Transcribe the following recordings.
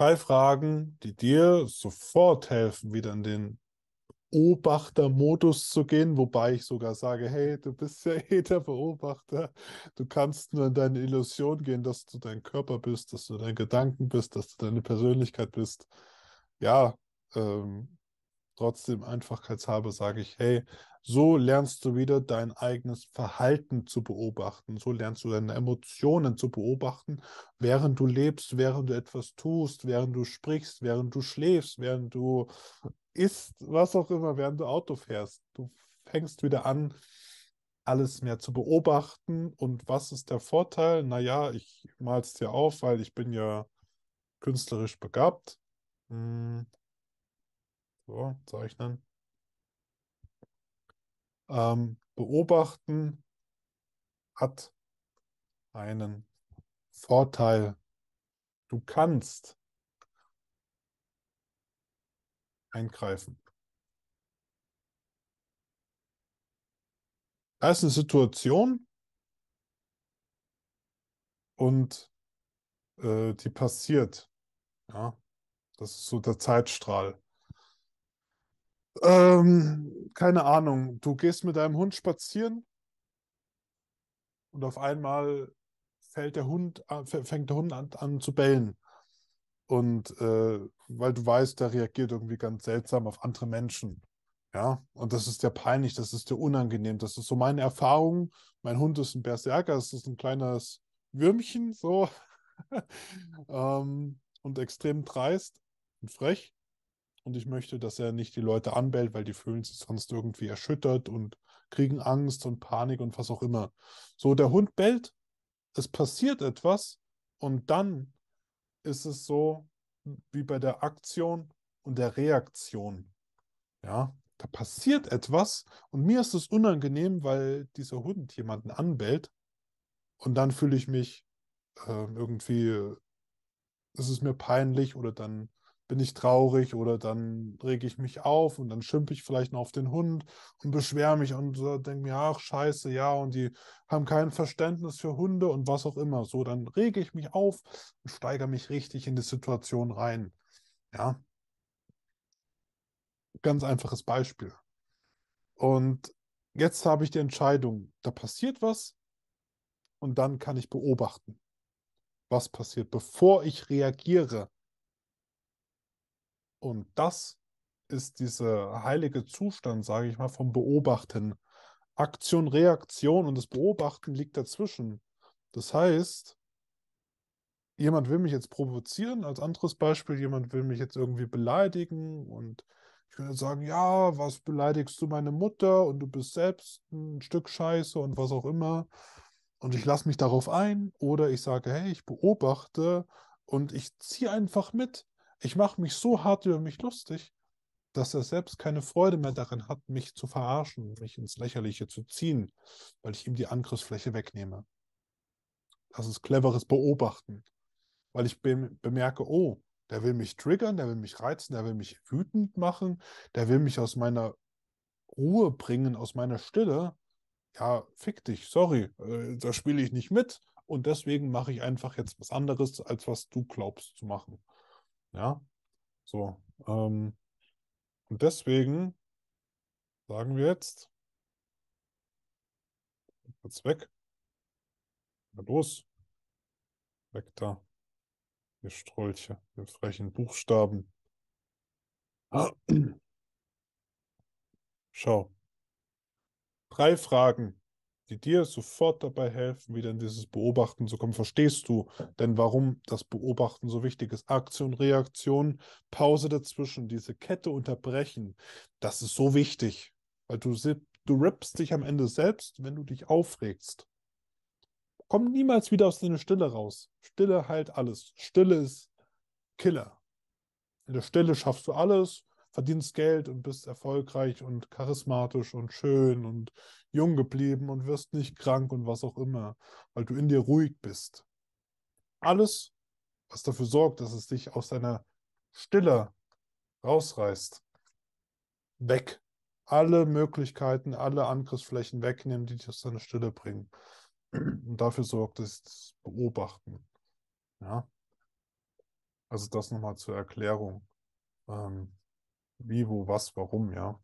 Drei Fragen, die dir sofort helfen, wieder in den Beobachtermodus zu gehen, wobei ich sogar sage, hey, du bist ja eh der Beobachter. Du kannst nur in deine Illusion gehen, dass du dein Körper bist, dass du dein Gedanken bist, dass du deine Persönlichkeit bist. Ja, ähm, trotzdem einfachheitshalber sage ich, hey, so lernst du wieder dein eigenes Verhalten zu beobachten. So lernst du deine Emotionen zu beobachten, während du lebst, während du etwas tust, während du sprichst, während du schläfst, während du isst, was auch immer, während du Auto fährst. Du fängst wieder an, alles mehr zu beobachten. Und was ist der Vorteil? Naja, ich mal es dir auf, weil ich bin ja künstlerisch begabt. Hm. So, zeichnen. Ähm, beobachten hat einen Vorteil. Du kannst eingreifen. Da ist eine Situation und äh, die passiert. Ja, das ist so der Zeitstrahl. Ähm, keine Ahnung, du gehst mit deinem Hund spazieren und auf einmal fällt der Hund, fängt der Hund an, an zu bellen. Und äh, weil du weißt, der reagiert irgendwie ganz seltsam auf andere Menschen. Ja, und das ist dir peinlich, das ist dir unangenehm. Das ist so meine Erfahrung. Mein Hund ist ein Berserker, es ist ein kleines Würmchen, so. ähm, und extrem dreist und frech. Und ich möchte, dass er nicht die Leute anbellt, weil die fühlen sich sonst irgendwie erschüttert und kriegen Angst und Panik und was auch immer. So, der Hund bellt, es passiert etwas und dann ist es so wie bei der Aktion und der Reaktion. Ja, da passiert etwas und mir ist es unangenehm, weil dieser Hund jemanden anbellt und dann fühle ich mich äh, irgendwie, ist es mir peinlich oder dann bin ich traurig oder dann rege ich mich auf und dann schimpfe ich vielleicht noch auf den Hund und beschwere mich und so, denke mir, ach scheiße, ja, und die haben kein Verständnis für Hunde und was auch immer. So, dann rege ich mich auf und steigere mich richtig in die Situation rein. Ja. Ganz einfaches Beispiel. Und jetzt habe ich die Entscheidung, da passiert was und dann kann ich beobachten, was passiert, bevor ich reagiere und das ist dieser heilige Zustand, sage ich mal, vom Beobachten. Aktion, Reaktion und das Beobachten liegt dazwischen. Das heißt, jemand will mich jetzt provozieren, als anderes Beispiel, jemand will mich jetzt irgendwie beleidigen und ich würde sagen, ja, was beleidigst du meine Mutter und du bist selbst ein Stück Scheiße und was auch immer. Und ich lasse mich darauf ein oder ich sage, hey, ich beobachte und ich ziehe einfach mit. Ich mache mich so hart über mich lustig, dass er selbst keine Freude mehr darin hat, mich zu verarschen, mich ins Lächerliche zu ziehen, weil ich ihm die Angriffsfläche wegnehme. Das ist cleveres Beobachten, weil ich bemerke, oh, der will mich triggern, der will mich reizen, der will mich wütend machen, der will mich aus meiner Ruhe bringen, aus meiner Stille. Ja, fick dich, sorry, äh, da spiele ich nicht mit und deswegen mache ich einfach jetzt was anderes, als was du glaubst zu machen. Ja, so. Ähm, und deswegen sagen wir jetzt, jetzt weg. Na los. Weg da. Ihr Strolche, ihr frechen Buchstaben. Schau. Drei Fragen, die dir sofort dabei helfen, wieder in dieses Beobachten zu kommen. Verstehst du denn, warum das Beobachten so wichtig ist? Aktion, Reaktion, Pause dazwischen, diese Kette unterbrechen, das ist so wichtig, weil du, du rippst dich am Ende selbst, wenn du dich aufregst. Komm niemals wieder aus deiner Stille raus. Stille heilt alles. Stille ist Killer. In der Stille schaffst du alles verdienst Geld und bist erfolgreich und charismatisch und schön und jung geblieben und wirst nicht krank und was auch immer, weil du in dir ruhig bist. Alles, was dafür sorgt, dass es dich aus deiner Stille rausreißt, weg. Alle Möglichkeiten, alle Angriffsflächen wegnehmen, die dich aus deiner Stille bringen. Und dafür sorgt es Beobachten. Ja. Also das nochmal zur Erklärung. Ähm, wie, wo, was, warum, ja.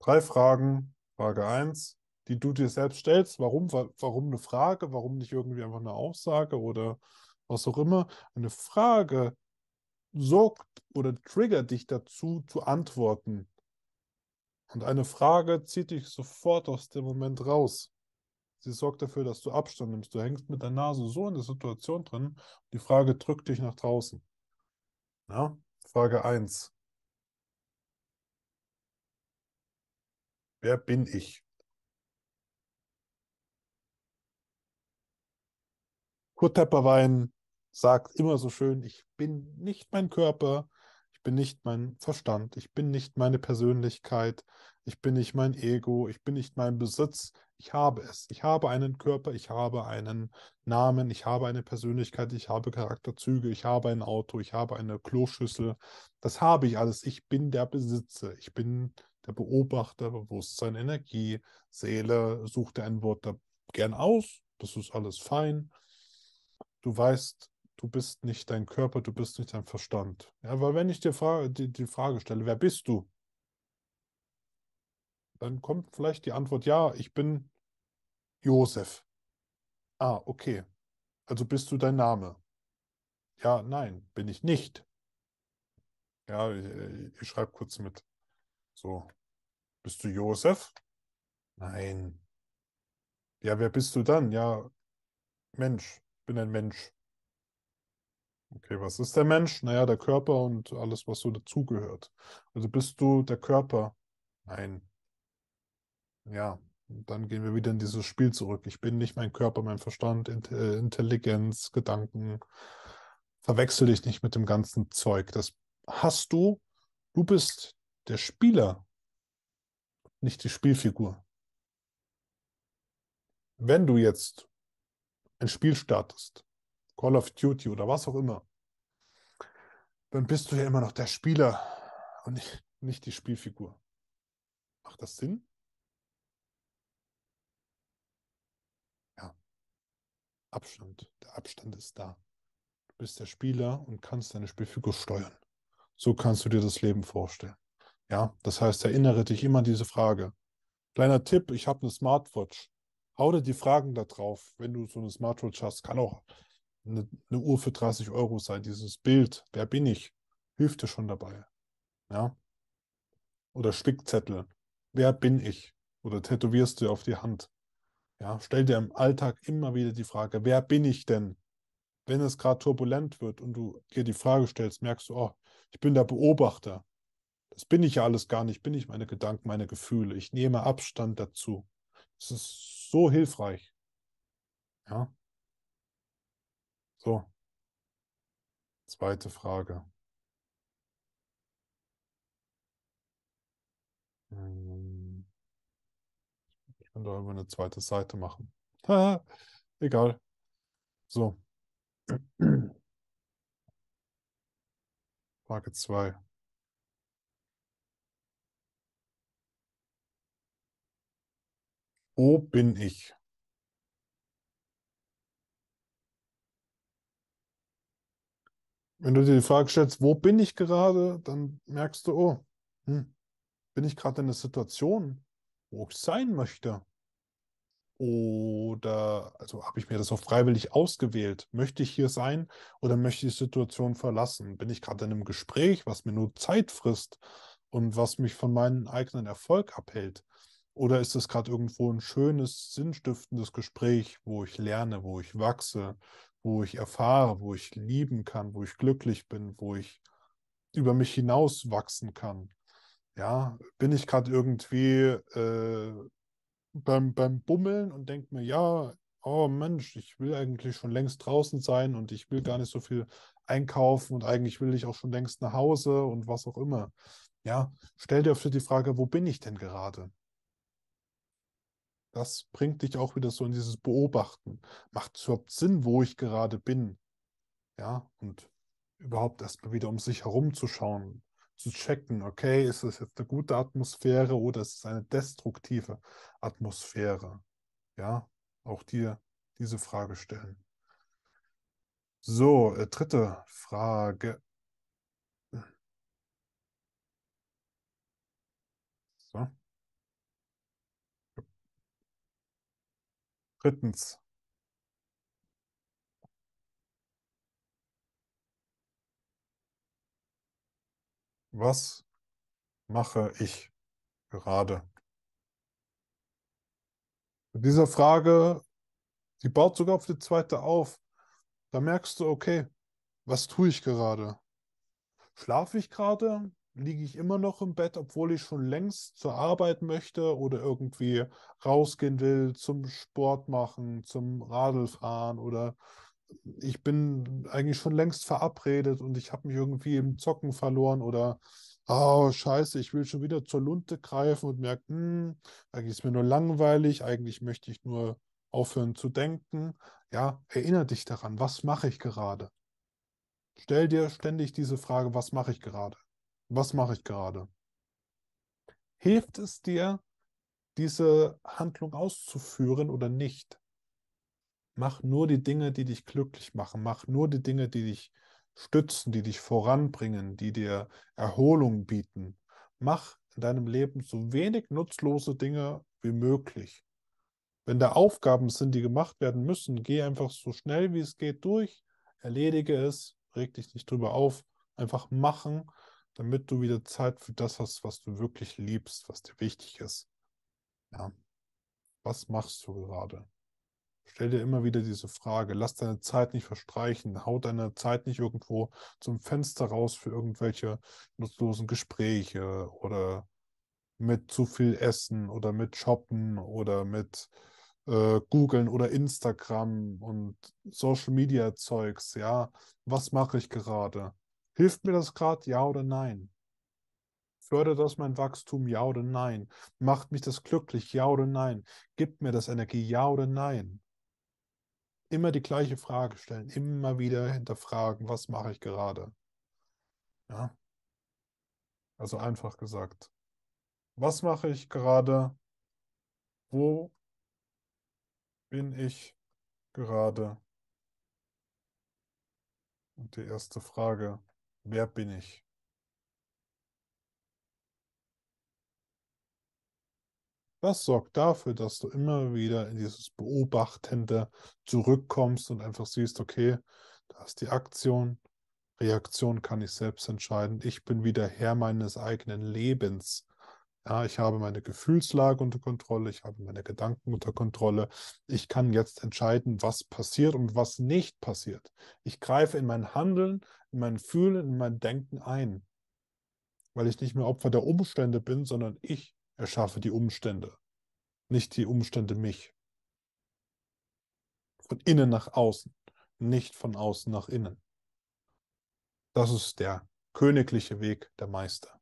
Drei Fragen. Frage 1, die du dir selbst stellst. Warum, warum eine Frage? Warum nicht irgendwie einfach eine Aussage oder was auch immer? Eine Frage sorgt oder triggert dich dazu, zu antworten. Und eine Frage zieht dich sofort aus dem Moment raus. Sie sorgt dafür, dass du Abstand nimmst. Du hängst mit der Nase so in der Situation drin. Die Frage drückt dich nach draußen. Ja? Frage 1. Wer bin ich? Kurt Tepperwein sagt immer so schön, ich bin nicht mein Körper, ich bin nicht mein Verstand, ich bin nicht meine Persönlichkeit, ich bin nicht mein Ego, ich bin nicht mein Besitz, ich habe es. Ich habe einen Körper, ich habe einen Namen, ich habe eine Persönlichkeit, ich habe Charakterzüge, ich habe ein Auto, ich habe eine Kloschüssel. Das habe ich alles. Ich bin der Besitzer, ich bin der Beobachter, Bewusstsein, Energie, Seele. Such dir ein Wort da gern aus, das ist alles fein. Du weißt, du bist nicht dein Körper, du bist nicht dein Verstand. Ja, weil wenn ich dir Frage, die, die Frage stelle, wer bist du? Dann kommt vielleicht die Antwort, ja, ich bin Josef. Ah, okay. Also bist du dein Name? Ja, nein, bin ich nicht. Ja, ich, ich schreibe kurz mit. So. Bist du Josef? Nein. Ja, wer bist du dann? Ja, Mensch. Ich bin ein Mensch. Okay, was ist der Mensch? Naja, der Körper und alles, was so dazugehört. Also bist du der Körper? Nein. Ja, dann gehen wir wieder in dieses Spiel zurück. Ich bin nicht mein Körper, mein Verstand, äh, Intelligenz, Gedanken. Verwechsel dich nicht mit dem ganzen Zeug. Das hast du. Du bist der Spieler, nicht die Spielfigur. Wenn du jetzt ein Spiel startest, Call of Duty oder was auch immer, dann bist du ja immer noch der Spieler und nicht, nicht die Spielfigur. Macht das Sinn? Ja. Abstand. Der Abstand ist da. Du bist der Spieler und kannst deine Spielfigur steuern. So kannst du dir das Leben vorstellen. Ja, das heißt, erinnere dich immer an diese Frage. Kleiner Tipp, ich habe eine Smartwatch. Hau dir die Fragen da drauf, wenn du so eine Smartwatch hast. Kann auch eine, eine Uhr für 30 Euro sein. Dieses Bild, wer bin ich, hilft dir schon dabei. Ja. Oder Spickzettel. Wer bin ich? Oder tätowierst du auf die Hand. Ja, stell dir im Alltag immer wieder die Frage, wer bin ich denn? Wenn es gerade turbulent wird und du dir die Frage stellst, merkst du, oh, ich bin der Beobachter. Das bin ich ja alles gar nicht, bin ich meine Gedanken, meine Gefühle. Ich nehme Abstand dazu. Das ist so hilfreich. Ja. So. Zweite Frage. Hm. Ich kann da immer eine zweite Seite machen. Egal. So. Frage 2. Wo bin ich? Wenn du dir die Frage stellst, wo bin ich gerade, dann merkst du, oh, hm, bin ich gerade in einer Situation, wo ich sein möchte? Oder, also habe ich mir das auch freiwillig ausgewählt? Möchte ich hier sein oder möchte ich die Situation verlassen? Bin ich gerade in einem Gespräch, was mir nur Zeit frisst und was mich von meinem eigenen Erfolg abhält? Oder ist es gerade irgendwo ein schönes, sinnstiftendes Gespräch, wo ich lerne, wo ich wachse, wo ich erfahre, wo ich lieben kann, wo ich glücklich bin, wo ich über mich hinaus wachsen kann? Ja, bin ich gerade irgendwie äh, beim, beim Bummeln und denke mir, ja, oh Mensch, ich will eigentlich schon längst draußen sein und ich will gar nicht so viel einkaufen und eigentlich will ich auch schon längst nach Hause und was auch immer. Ja, stell dir für die Frage, wo bin ich denn gerade? Das bringt dich auch wieder so in dieses Beobachten. Macht es überhaupt Sinn, wo ich gerade bin? Ja, und überhaupt erstmal wieder um sich herum zu checken, okay, ist es jetzt eine gute Atmosphäre oder ist es eine destruktive Atmosphäre? Ja, auch dir diese Frage stellen. So, äh, dritte Frage. So. Drittens. Was mache ich gerade? Mit dieser Frage, die baut sogar auf die zweite auf. Da merkst du, okay, was tue ich gerade? Schlafe ich gerade? Liege ich immer noch im Bett, obwohl ich schon längst zur Arbeit möchte oder irgendwie rausgehen will, zum Sport machen, zum Radlfahren oder ich bin eigentlich schon längst verabredet und ich habe mich irgendwie im Zocken verloren oder oh, scheiße, ich will schon wieder zur Lunte greifen und merke, hm, eigentlich ist mir nur langweilig, eigentlich möchte ich nur aufhören zu denken. Ja, erinnere dich daran, was mache ich gerade? Stell dir ständig diese Frage, was mache ich gerade? Was mache ich gerade? Hilft es dir, diese Handlung auszuführen oder nicht? Mach nur die Dinge, die dich glücklich machen. Mach nur die Dinge, die dich stützen, die dich voranbringen, die dir Erholung bieten. Mach in deinem Leben so wenig nutzlose Dinge wie möglich. Wenn da Aufgaben sind, die gemacht werden müssen, geh einfach so schnell wie es geht durch, erledige es, reg dich nicht drüber auf, einfach machen, damit du wieder Zeit für das hast, was du wirklich liebst, was dir wichtig ist. Ja. Was machst du gerade? Stell dir immer wieder diese Frage. Lass deine Zeit nicht verstreichen. Hau deine Zeit nicht irgendwo zum Fenster raus für irgendwelche nutzlosen Gespräche oder mit zu viel Essen oder mit Shoppen oder mit äh, Googlen oder Instagram und Social Media Zeugs. Ja, was mache ich gerade? Hilft mir das gerade? Ja oder nein? Fördert das mein Wachstum? Ja oder nein? Macht mich das glücklich? Ja oder nein? Gibt mir das Energie? Ja oder nein? Immer die gleiche Frage stellen, immer wieder hinterfragen, was mache ich gerade? Ja. Also einfach gesagt, was mache ich gerade? Wo bin ich gerade? Und die erste Frage, wer bin ich? Das sorgt dafür, dass du immer wieder in dieses Beobachtende zurückkommst und einfach siehst, okay, da ist die Aktion, Reaktion kann ich selbst entscheiden. Ich bin wieder Herr meines eigenen Lebens. Ja, ich habe meine Gefühlslage unter Kontrolle, ich habe meine Gedanken unter Kontrolle. Ich kann jetzt entscheiden, was passiert und was nicht passiert. Ich greife in mein Handeln, in mein Fühlen, in mein Denken ein, weil ich nicht mehr Opfer der Umstände bin, sondern ich erschaffe die Umstände, nicht die Umstände mich. Von innen nach außen, nicht von außen nach innen. Das ist der königliche Weg der Meister.